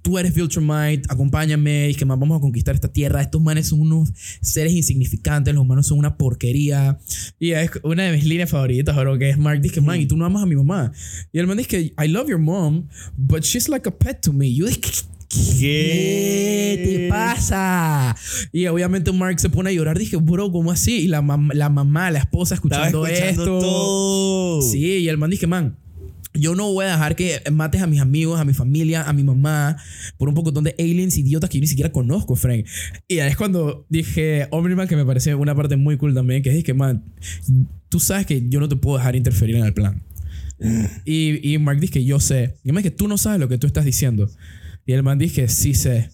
tú eres Viltrumite, acompáñame, y que, man, vamos a conquistar esta tierra. Estos manes son unos seres insignificantes, los humanos son una porquería. Y es una de mis líneas favoritas, bro, que es Mark dice man, y tú no amas a mi mamá. Y el man dice I love your mom, but she's like a pet to me. Yo dije, ¿Qué te pasa? Y obviamente Mark se pone a llorar. Dije, bro, ¿cómo así? Y la, mam- la mamá, la esposa escuchando, escuchando esto. todo. Sí, y el man dije, man, yo no voy a dejar que mates a mis amigos, a mi familia, a mi mamá, por un pocotón de aliens idiotas que yo ni siquiera conozco, Frank. Y ahí es cuando dije, Omniman, que me parece una parte muy cool también, que es que, man, tú sabes que yo no te puedo dejar interferir en el plan. Y, y Mark dice que yo sé. Y me dice que tú no sabes lo que tú estás diciendo. Y el man dice sí sé.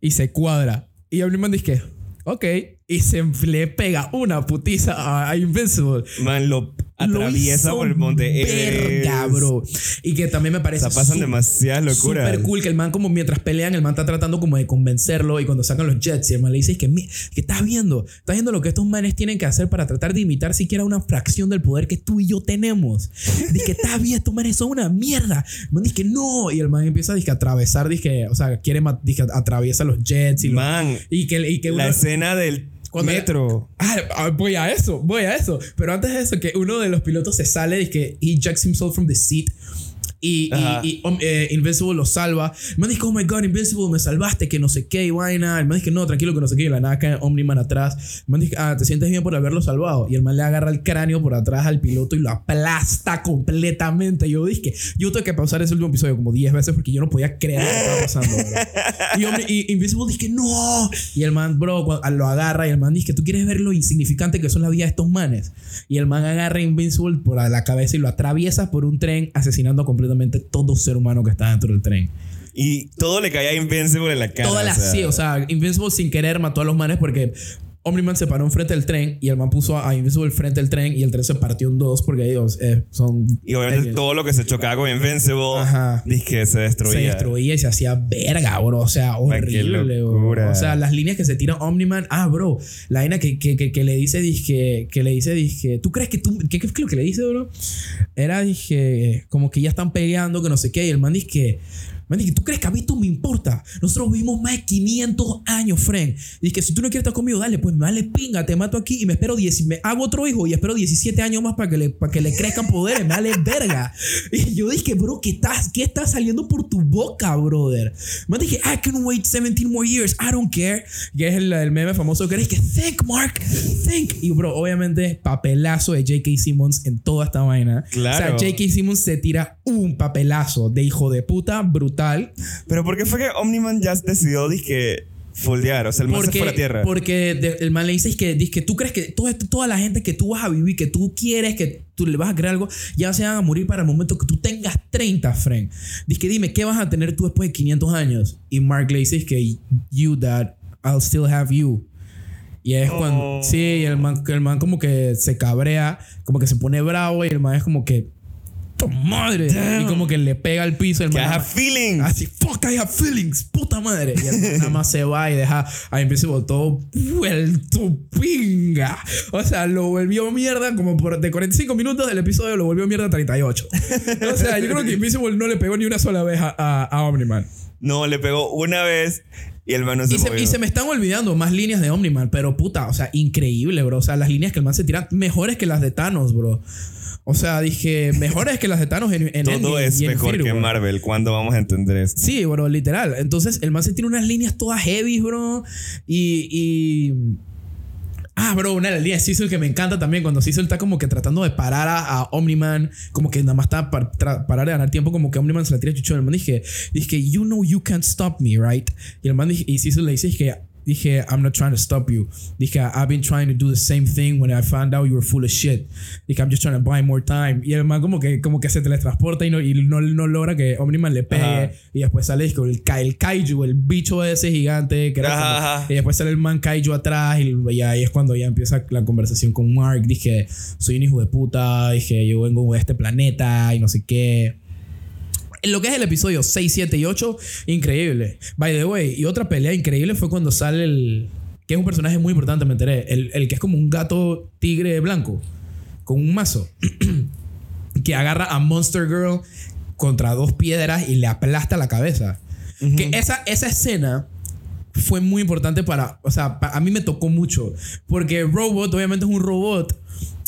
Y se cuadra. Y Omniman dice que, ok. Y se le pega una putiza a, Invincible. Man, lo atraviesa Lo por el monte Verga, bro. Y que también me O parece. sea, pasan demasiadas locuras. Súper cool que el man, como mientras pelean, el man está tratando como de convencerlo. Y cuando sacan los jets, y el man le dice: es que, que estás viendo, estás viendo lo que estos manes tienen que hacer para tratar de imitar siquiera una fracción del poder que tú y yo tenemos. Dice que estás bien, estos manes son una mierda. El man dice que no. Y el man empieza dice, a atravesar, dice, o sea, quiere, dice, atraviesa los jets y, Man, y que, y que la uno- escena del Cuando- metro. Ah, ah, voy a eso, voy a eso. Pero antes de eso, que uno de los pilotos se sale y que he ejects himself from the seat. Y, Ajá. y, y, um, eh, Invincible lo salva. El man dice, oh my god, Invincible, me salvaste, que no sé qué, y vaina. El man dice, no, tranquilo, que no sé qué. Y la nada cae Omni-Man atrás. El man dice, ah, te sientes bien por haberlo salvado. Y el man le agarra el cráneo por atrás al piloto y lo aplasta completamente. Yo dije, yo tuve que pausar ese último episodio como 10 veces porque yo no podía creer lo que estaba pasando. Y, Omni- y Invincible dice, no. Y el man, bro, lo agarra y el man dice, tú quieres ver lo insignificante que son la vida de estos manes. Y el man agarra a Invincible por la cabeza y lo atraviesa por un tren, asesinando completamente todo ser humano que está dentro del tren. Y todo le caía a Invincible en la cara. Todas las, sí, o sea, Invincible sin querer mató a los manes porque Omni-Man se paró enfrente del tren y el man puso a Invincible frente del tren y el tren se partió en dos porque ellos eh, son. Y obviamente todo lo que se chocaba con Invincible, Ajá. dice que se destruía. se destruía y se hacía verga, bro. O sea, horrible, bro. O sea, las líneas que se tira Omniman. Ah, bro. La vaina que, que, que, que le dice, dije, que le dice, dije, ¿tú crees que tú. ¿Qué qué es lo que le dice, bro? Era, dije, como que ya están peleando, que no sé qué. Y el man dice que. ¿Tú crees que a mí esto me importa? Nosotros vivimos más de 500 años, friend. Dije, que si tú no quieres estar conmigo, dale, pues me vale pinga, te mato aquí y me espero 10, me hago otro hijo y espero 17 años más para que le, para que le crezcan poderes, me vale verga. Y yo dije, bro, ¿qué está, ¿qué está saliendo por tu boca, brother? Me dije, I can wait 17 more years, I don't care. Que es el, el meme famoso que es que, think, Mark, think. Y, bro, obviamente, papelazo de J.K. Simmons en toda esta vaina. Claro. O sea, J.K. Simmons se tira un papelazo de hijo de puta brutal. Pero ¿por qué fue que Omniman ya decidió, dizque, foldear? O sea, el man se Porque, fue a la tierra. porque de- el man le dice que, dice que tú crees que esto- toda la gente que tú vas a vivir, que tú quieres, que tú le vas a crear algo, ya se van a morir para el momento que tú tengas 30, friend. Dice que dime, ¿qué vas a tener tú después de 500 años? Y Mark le dice que you dad, I'll still have you. Y es cuando, Oh. sí, el man, el man como que se cabrea, como que se pone bravo y el man es como que, ¡tu madre! Damn. Y como que le pega al piso. El que I man have feelings. Así, fuck, I have feelings, puta madre. Y el man nada más se va y deja a Invincible todo vuelto pinga. O sea, lo volvió mierda como por de 45 minutos del episodio, lo volvió mierda a 38. O sea, yo creo que Invincible no le pegó ni una sola vez a, a, a Omni-Man. No, le pegó una vez y el man no se Y se, movió. y se me están olvidando más líneas de Omni-Man, pero puta, o sea, increíble, bro. O sea, las líneas que el man se tira mejores que las de Thanos, bro. O sea, dije, mejores que las de Thanos en, en Todo Endgame es y en mejor que. Marvel. ¿Cuándo vamos a entender esto? Sí, bro, literal. Entonces, el man se tiene unas líneas todas heavy, bro. Y. y Ah, bro, una de las líneas de Cecil que me encanta también. Cuando Cecil está como que tratando de parar a, a Omni-Man, como que nada más está para parar de ganar tiempo, como que Omni-Man se la tira chucho. El man dije, dije, you know you can't stop me, right? Y el man dije, y Cecil le dice, dije, dije, I'm not trying to stop you. Dije, I've been trying to do the same thing when I found out you were full of shit. Dije, I'm just trying to buy more time. Y el man como que, como que se teletransporta y no, y no, no logra que Omni-Man le pegue. Ajá. Y después sale el, el kaiju, el bicho ese gigante. Que era como- y después sale el man kaiju atrás. Y, y ahí es cuando ya empieza la conversación con Mark. Dije, soy un hijo de puta. Dije, yo vengo de este planeta y no sé qué. En lo que es el episodio 6, 7 y 8, increíble. By the way, y otra pelea increíble fue cuando sale el. que es un personaje muy importante, me enteré. El, el que es como un gato tigre blanco. Con un mazo. que agarra a Monster Girl contra dos piedras y le aplasta la cabeza. Que esa, esa escena fue muy importante para. O sea, pa- a mí me tocó mucho. Porque Robot, obviamente, es un robot.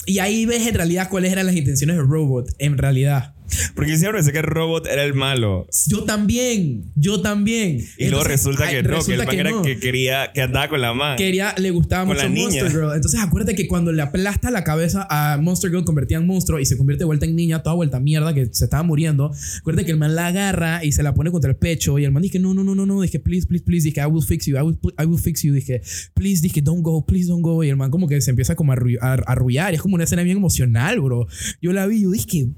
Y ahí ves en realidad cuáles eran las intenciones de Robot. En realidad. Porque yo siempre pensé que el robot era el malo. Yo también, yo también. Y luego Entonces, resulta ay, que no, que el resulta man era no. que quería, que andaba con la man. Quería, le gustaba Con mucho la niña. Monster Girl. Entonces acuérdate que cuando le aplasta la cabeza a Monster Girl convertía en monstruo y se convierte de vuelta en niña, toda vuelta mierda que se estaba muriendo. Acuérdate que el man la agarra y se la pone contra el pecho y el man dice no, no, no, no, no, dije please, please, please, dije I will fix you, I will, I will fix you, dije please, dije don't go, please don't go y el man como que se empieza como a, arru- a, a arrullar y es como una escena bien emocional, bro. Yo la vi, yo dije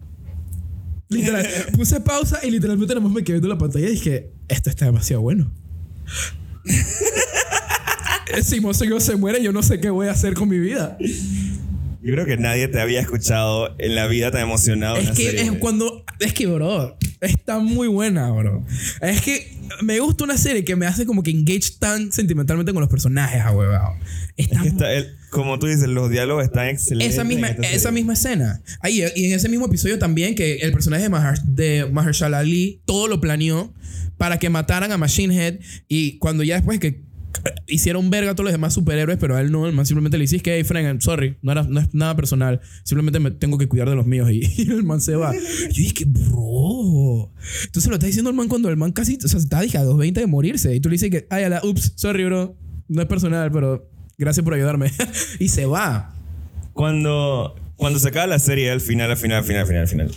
Literal, puse pausa y literalmente nada más me quedé viendo la pantalla y dije, esto está demasiado bueno. si Monster Girl se muere, yo no sé qué voy a hacer con mi vida. Yo creo que nadie te había escuchado en la vida tan emocionado. Es que serie. es cuando. Es que, bro, está muy buena, bro. Es que me gusta una serie que me hace como que engage tan sentimentalmente con los personajes, ah, huevado. Está Es que está el- como tú dices, los diálogos están excelentes. esa misma, esa serie. misma escena. Ahí, y en ese mismo episodio también, que el personaje de, Mahar, de Mahershala Ali todo lo planeó para que mataran a Machine Head. Y cuando ya después que hicieron verga a todos los demás superhéroes, pero a él no. El man simplemente le dice que, hey, Frank, sorry, no, era, no es nada personal. Simplemente me tengo que cuidar de los míos. Y, y el man se va. Yo dije, bro. Entonces lo está diciendo el man cuando el man casi, o sea, está dije, a 220 de morirse. Y tú le dices que, ay, a la, ups, sorry, bro. No es personal, pero gracias por ayudarme. y se va. Cuando, cuando se acaba la serie, al final, al final, al final, al final, al final.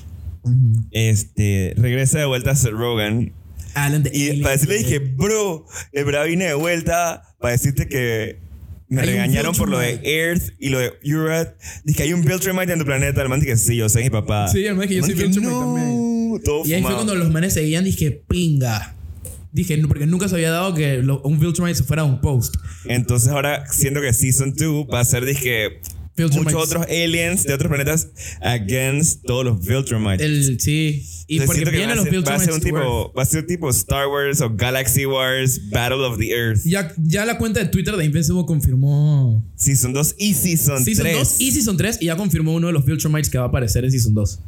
Este, regresa de vuelta a Seth Rogen. Alan Y para decirle, dije, bro, el verdad vine de vuelta para decirte que me regañaron por lo de. Earth y lo de Urat. Dije, hay un Viltrumite en tu planeta. El man dije, sí, yo soy mi papá. Sí, el man dije, yo soy Viltrumite no, también. Todo Y ahí fue cuando los manes seguían, dije, pinga. Dije, no, porque nunca se había dado que lo- un Viltrumite se fuera a un post. Entonces ahora siento que Season 2 va a ser, dije. Muchos otros aliens de otros planetas against todos los Viltrumites. El, sí. Y Entonces porque vienen va, a los ser, va a ser un Viltrumites. tipo, va a ser tipo Star Wars o Galaxy Wars Battle of the Earth. Ya, ya la cuenta de Twitter de Invincible confirmó Season 2 y Season, Season 3. 2 y Season 3 y ya confirmó uno de los Viltrumites que va a aparecer en Season 2.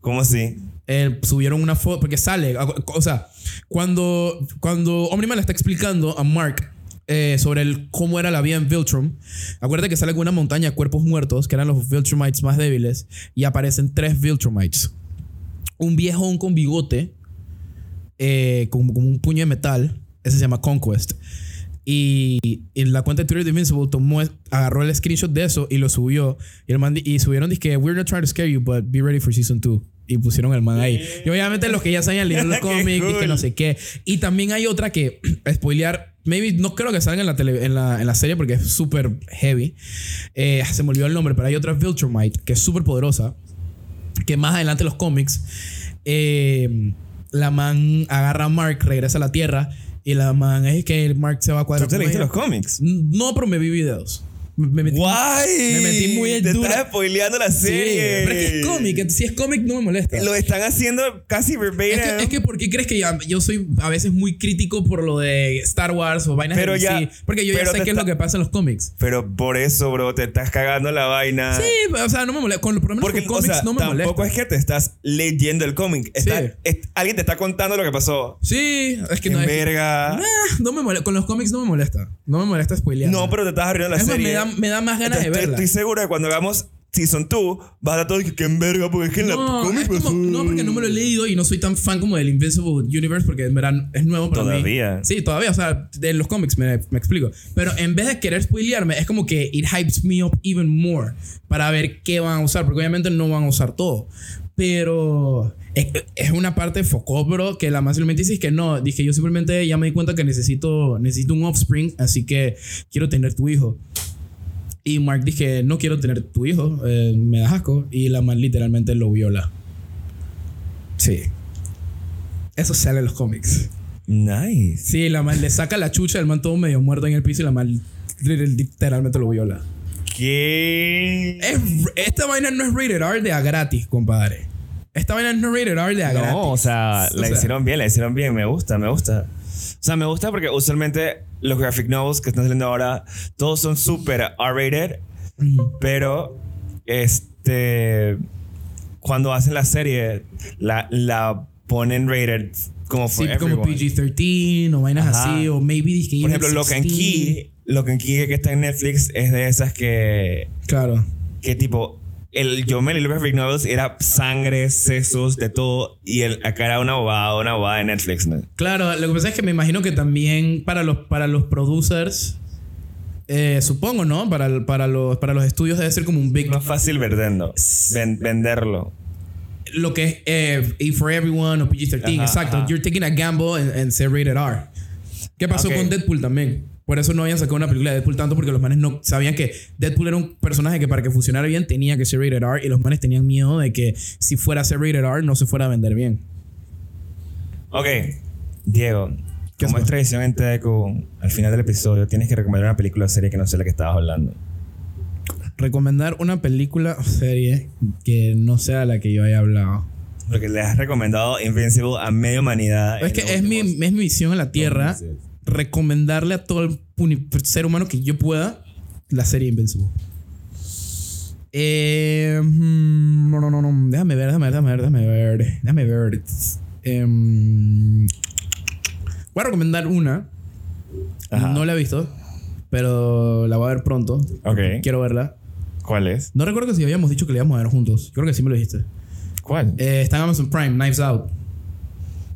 ¿Cómo así? Eh, subieron una foto porque sale o sea cuando cuando Omniman le está explicando a Mark eh, sobre el, cómo era la vida en Viltrum acuérdate que sale con una montaña de cuerpos muertos que eran los Viltrumites más débiles y aparecen tres Viltrumites un viejón con bigote eh, como, como un puño de metal ese se llama Conquest y en la cuenta de Twitter de Invincible tomó, agarró el screenshot de eso y lo subió. Y, el man y subieron, que we're not trying to scare you, but be ready for season 2. Y pusieron el man ahí. Y obviamente los que ya sabían leer los cómics, y que cool. no sé qué. Y también hay otra que, spoilear, maybe no creo que salga en la, tele- en la, en la serie porque es súper heavy. Eh, se me olvidó el nombre, pero hay otra Viltrumite que es súper poderosa. Que más adelante en los cómics, eh, la man agarra a Mark, regresa a la Tierra. Y la man es que Mark se va a ¿Tú cuadrar te con leíste los cómics? No, pero me vi videos. Me, me metí. ¡Guay! me metí muy Te estás spoileando la Sí, serie. pero es que es cómic. Si es cómic, no me molesta. Lo están haciendo casi verbatim. Es que, es que ¿por qué crees que yo soy a veces muy crítico por lo de Star Wars o vainas Pero de ya- DC? Porque yo ya sé qué es lo que pasa en los cómics. Pero por eso, bro, te estás cagando la vaina. Sí, o sea, no me molesta. Con, por lo menos Porque, con o cómics sea, no me tampoco molesta. es que te estás leyendo el cómic. Está- Sí. es- alguien te está contando lo que pasó. Sí, es que ¡Qué no es. verga! Ah, no me molesta. Con los cómics no me molesta. No me molesta spoilear. No, pero te estás abriendo la Es serie. Da, me da más ganas de verla. estoy seguro de cuando hagamos Season 2, vas a todo que en verga, porque es que en la No, cómic es como- pasó. no, porque no me lo he leído y no soy tan fan como del Invincible Universe porque en verdad es nuevo para mí. Todavía. Sí, todavía. O sea, de los cómics me, me explico. Pero en vez de querer spoilearme, es como que it hypes me up even more para ver qué van a usar. Porque obviamente no van a usar todo. Pero es, es una parte focó, bro, que la más simplemente dice es que no. Dije, yo simplemente ya me di cuenta que necesito, necesito un offspring, así que quiero tener tu hijo. Y Mark dije, no quiero tener tu hijo, eh, me das asco. Y la man literalmente lo viola. Sí. Eso sale en los cómics. Nice. Sí, la man le saca la chucha, el man todo medio muerto en el piso y la man literalmente lo viola. ¿Qué? Es- esta vaina no es rated R de a gratis, compadre. Esta vaina no es rated R de a gratis. No, o sea, O la sea, hicieron bien, la hicieron bien. Me gusta, me gusta. O sea, me gusta porque usualmente los graphic novels que están saliendo ahora, todos son súper R-rated, pero este. Cuando hacen la serie, la, la ponen rated como Sí, for como everyone. PG-13 o vainas Ajá. así, o maybe Por ejemplo, Lock and Key, Lock and Key que está en Netflix es de esas que. Claro. que tipo. El, yo me leí los graphic novels era sangre, sesos, de todo. Y el, acá era una bobada, una bobada de Netflix, ¿no? Claro, lo que pasa es que me imagino que también para los, para los producers, eh, supongo, ¿no? Para, para, los, para los estudios debe ser como un big... más fácil venderlo. ven- venderlo. Lo que es eh, A for Everyone o PG-13, Ajá, exacto. ajá. You're taking a gamble and, and say rated R. ¿Qué pasó con Deadpool también? Por eso no habían sacado una película de Deadpool tanto porque los manes no sabían que Deadpool era un personaje que para que funcionara bien tenía que ser rated R y los manes tenían miedo de que si fuera a ser rated R no se fuera a vender bien. Ok, Diego, ¿Qué como es tradición en TDQ, al final del episodio tienes que recomendar una película o serie que no sé la que estabas hablando. Recomendar una película o serie que no sea la que yo haya hablado. Porque le has recomendado Invincible a media humanidad. Es que es mi, es mi misión en la Tierra. Recomendarle a todo el ser humano que yo pueda la serie Invincible. Eh, mm, no, no, no, no. Déjame ver, déjame ver, déjame ver, déjame ver. Déjame ver. Em, voy a recomendar una Ajá. No la he visto, pero la voy a ver pronto. Ok. Quiero verla. ¿Cuál es? No recuerdo si habíamos dicho que la íbamos a ver juntos. Creo que sí me lo dijiste. ¿Cuál? Eh, está en Amazon Prime, Knives Out.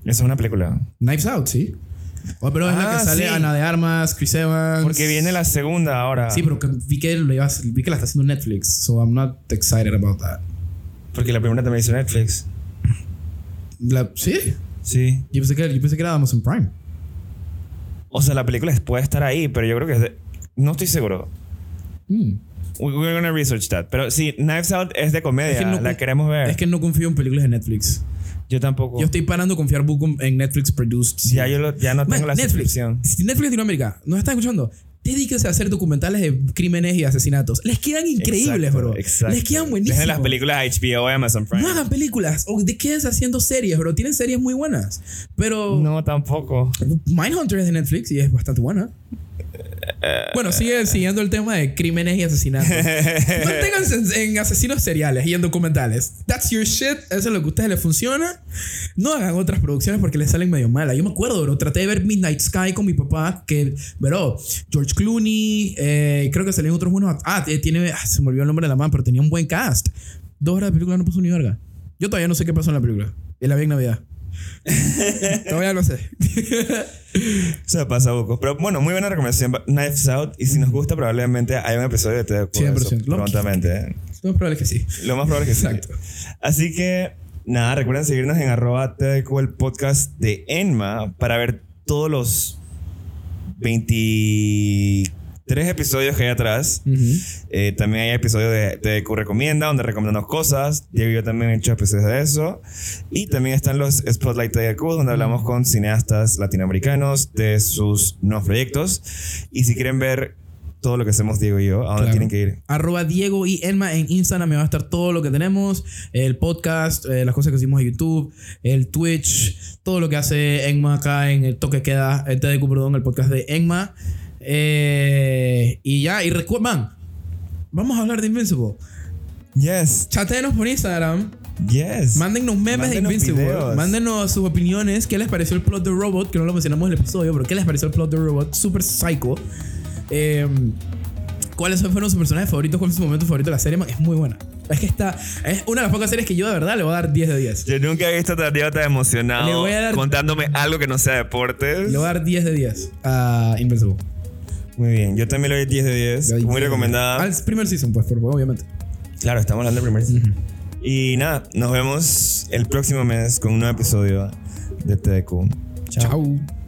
Esa es una película. Knives Out, sí. Oh, pero es la Ah, que sale sí. Ana de Armas, Chris Evans. Porque viene la segunda ahora. Sí, pero que vi, que lo vi que la está haciendo Netflix. So I'm not excited about that. Porque la primera también hizo Netflix. La- ¿Sí? Sí. Yo pensé, que, yo pensé que era Amazon Prime. O sea, la película puede estar ahí, pero yo creo que es de... No estoy seguro. Mm. We- We're gonna research that. Pero sí, Knives Out es de comedia. Es que no la queremos ver. Es que no confío en películas de Netflix. Yo tampoco. Yo estoy parando de confiar en Netflix Produced. ya, yo lo- ya no tengo Man, la Netflix, suscripción. si Netflix Latinoamérica nos está escuchando, dedíquese a hacer documentales de crímenes y asesinatos. Les quedan increíbles, Exacto, bro. exacto. Les quedan buenísimos. Dejen las películas HBO Amazon Prime. No hagan películas o de quédense haciendo series, bro. Tienen series muy buenas. Pero No, tampoco. Mindhunter es de Netflix y es bastante buena. Bueno, sigue siguiendo el tema de crímenes y asesinatos. Manténganse en, en asesinos seriales y en documentales. That's your shit. Eso es lo que a ustedes les funciona. No hagan otras producciones porque les salen medio malas. Yo me acuerdo, bro. Traté de ver Midnight Sky con mi papá. Que, bro, George Clooney. eh, creo que salían otros buenos. act- Ah, eh, tiene. ah, se me olvidó el nombre de la man, pero tenía un buen cast. Dos horas de película no puso ni verga. Yo todavía no sé qué pasó en la película. Y la vi en Navidad. todavía no sé. Se pasa poco. Pero bueno, muy buena recomendación. Knives Out. Y si nos gusta, probablemente hay un episodio de TDQ. 100%. Lo- Prontamente. Lo más probable es que sí. Lo más probable es que sí. Exacto. Así que, nada, recuerden seguirnos en arroba el podcast de Enma, para ver todos los 23 episodios que hay atrás. Eh, también hay episodios de TDQ Recomienda, donde recomendamos cosas. Diego y yo también he hecho episodios de eso. Y también están los Spotlight TDQ, donde hablamos con cineastas latinoamericanos de sus nuevos proyectos. Y si quieren ver todo lo que hacemos Diego y yo, ¿a dónde Claro. tienen que ir? Arroba Diego y Elma en Instagram me va a estar todo lo que tenemos. El podcast, eh, las cosas que hicimos en YouTube, el Twitch, todo lo que hace Enma acá en el toque queda, el TDQ, perdón, el podcast de Enma. Eh, y ya, y recuerden, vamos a hablar de Invincible. Yes, Chatenos por Instagram. yes. Mándennos memes Mándenos de Invincible. videos. Mándenos sus opiniones. ¿Qué les pareció el plot de Robot? Que no lo mencionamos en el episodio, pero ¿qué les pareció el plot de Robot? Super psycho. Eh, ¿Cuáles fueron sus personajes favoritos? ¿Cuál es su momento favorito de la serie? Man, Es muy buena. Es que está. Es una de las pocas series que yo de verdad le voy a dar 10 de 10. Yo nunca he visto a tan emocionado Le voy a dar- contándome algo que no sea deportes. Le voy a dar 10 de 10 a Invincible. Muy bien, yo también le doy 10 de 10. Le doy Muy 10 de 10. recomendada. Al primer season, pues, por- obviamente. Claro, estamos hablando del primer season. Y nada, nos vemos el próximo mes con un nuevo episodio de TDQ. Chao. Chao.